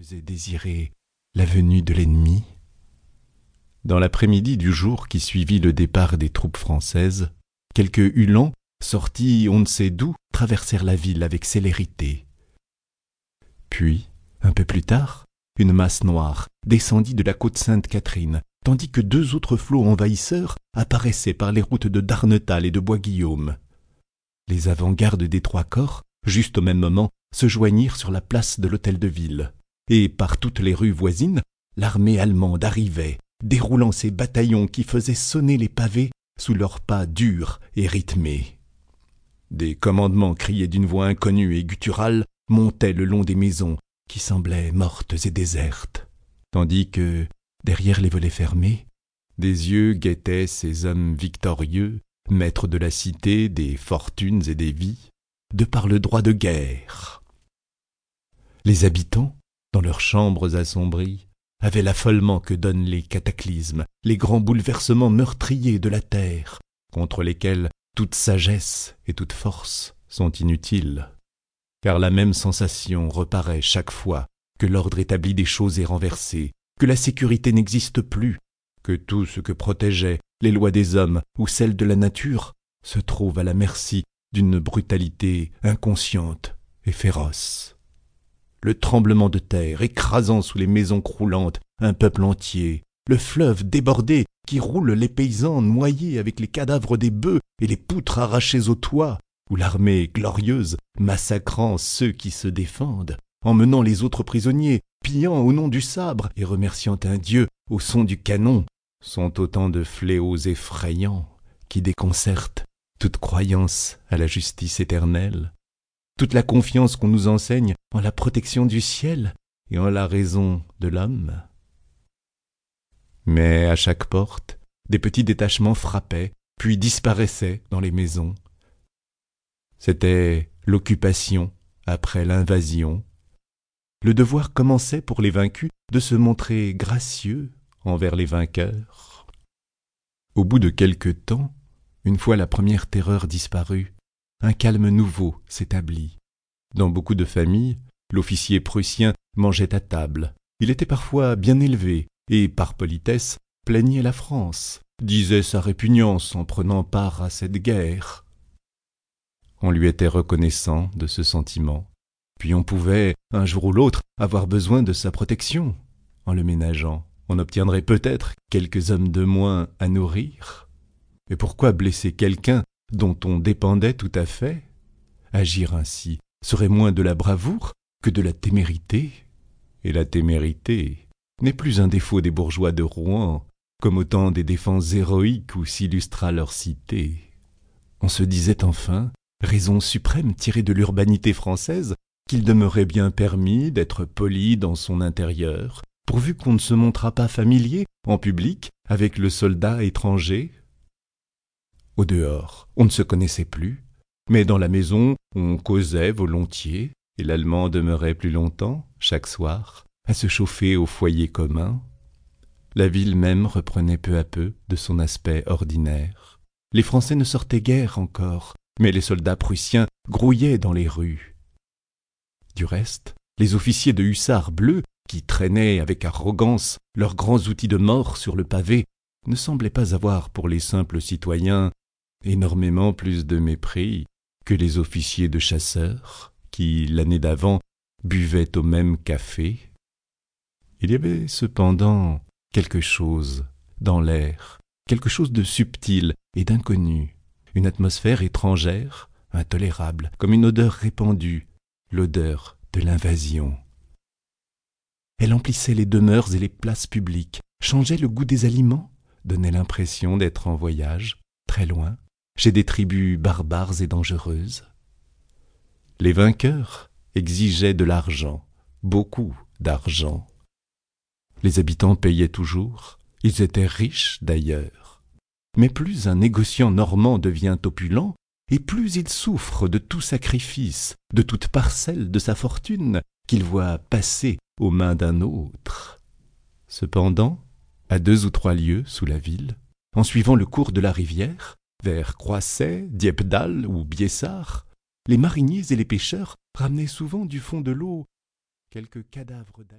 faisait désirer la venue de l'ennemi. Dans l'après-midi du jour qui suivit le départ des troupes françaises, quelques Uhlans, sortis on ne sait d'où, traversèrent la ville avec célérité. Puis, un peu plus tard, une masse noire descendit de la côte Sainte-Catherine, tandis que deux autres flots envahisseurs apparaissaient par les routes de Darnetal et de Bois-Guillaume. Les avant-gardes des trois corps, juste au même moment, se joignirent sur la place de l'hôtel de ville, et par toutes les rues voisines, l'armée allemande arrivait, déroulant ses bataillons qui faisaient sonner les pavés sous leurs pas durs et rythmés. Des commandements criés d'une voix inconnue et gutturale montaient le long des maisons qui semblaient mortes et désertes, tandis que, derrière les volets fermés, des yeux guettaient ces hommes victorieux, maîtres de la cité, des fortunes et des vies, de par le droit de guerre. Les habitants, dans leurs chambres assombries, avaient l'affolement que donnent les cataclysmes, les grands bouleversements meurtriers de la terre, contre lesquels toute sagesse et toute force sont inutiles, car la même sensation reparaît chaque fois que l'ordre établi des choses est renversé, que la sécurité n'existe plus, que tout ce que protégeait les lois des hommes ou celles de la nature se trouve à la merci d'une brutalité inconsciente et féroce. Le tremblement de terre écrasant sous les maisons croulantes un peuple entier, le fleuve débordé qui roule les paysans noyés avec les cadavres des bœufs et les poutres arrachées au toit, ou l'armée glorieuse massacrant ceux qui se défendent, emmenant les autres prisonniers, pillant au nom du sabre et remerciant un Dieu au son du canon, sont autant de fléaux effrayants qui déconcertent toute croyance à la justice éternelle, toute la confiance qu'on nous enseigne en la protection du ciel et en la raison de l'homme. Mais à chaque porte, des petits détachements frappaient, puis disparaissaient dans les maisons. C'était l'occupation après l'invasion. Le devoir commençait pour les vaincus de se montrer gracieux envers les vainqueurs. Au bout de quelque temps, une fois la première terreur disparue, un calme nouveau s'établit. Dans beaucoup de familles, l'officier prussien mangeait à table. Il était parfois bien élevé, et, par politesse, plaignait la France, disait sa répugnance en prenant part à cette guerre. On lui était reconnaissant de ce sentiment, puis on pouvait, un jour ou l'autre, avoir besoin de sa protection. En le ménageant, on obtiendrait peut-être quelques hommes de moins à nourrir. Mais pourquoi blesser quelqu'un dont on dépendait tout à fait Agir ainsi serait moins de la bravoure que de la témérité. Et la témérité n'est plus un défaut des bourgeois de Rouen, comme au temps des défenses héroïques où s'illustra leur cité. On se disait enfin, raison suprême tirée de l'urbanité française, qu'il demeurait bien permis d'être poli dans son intérieur, pourvu qu'on ne se montrât pas familier, en public, avec le soldat étranger au dehors, on ne se connaissait plus, mais dans la maison, on causait volontiers, et l'Allemand demeurait plus longtemps, chaque soir, à se chauffer au foyer commun. La ville même reprenait peu à peu de son aspect ordinaire. Les Français ne sortaient guère encore, mais les soldats prussiens grouillaient dans les rues. Du reste, les officiers de hussards bleus, qui traînaient avec arrogance leurs grands outils de mort sur le pavé, ne semblaient pas avoir pour les simples citoyens énormément plus de mépris que les officiers de chasseurs qui, l'année d'avant, buvaient au même café. Il y avait cependant quelque chose dans l'air, quelque chose de subtil et d'inconnu, une atmosphère étrangère, intolérable, comme une odeur répandue, l'odeur de l'invasion. Elle emplissait les demeures et les places publiques, changeait le goût des aliments, donnait l'impression d'être en voyage, très loin, chez des tribus barbares et dangereuses. Les vainqueurs exigeaient de l'argent, beaucoup d'argent. Les habitants payaient toujours, ils étaient riches d'ailleurs. Mais plus un négociant normand devient opulent, et plus il souffre de tout sacrifice, de toute parcelle de sa fortune qu'il voit passer aux mains d'un autre. Cependant, à deux ou trois lieues sous la ville, en suivant le cours de la rivière, vers Croisset, Diepdal ou Biessard, les mariniers et les pêcheurs ramenaient souvent du fond de l'eau quelques cadavres d'Allemands.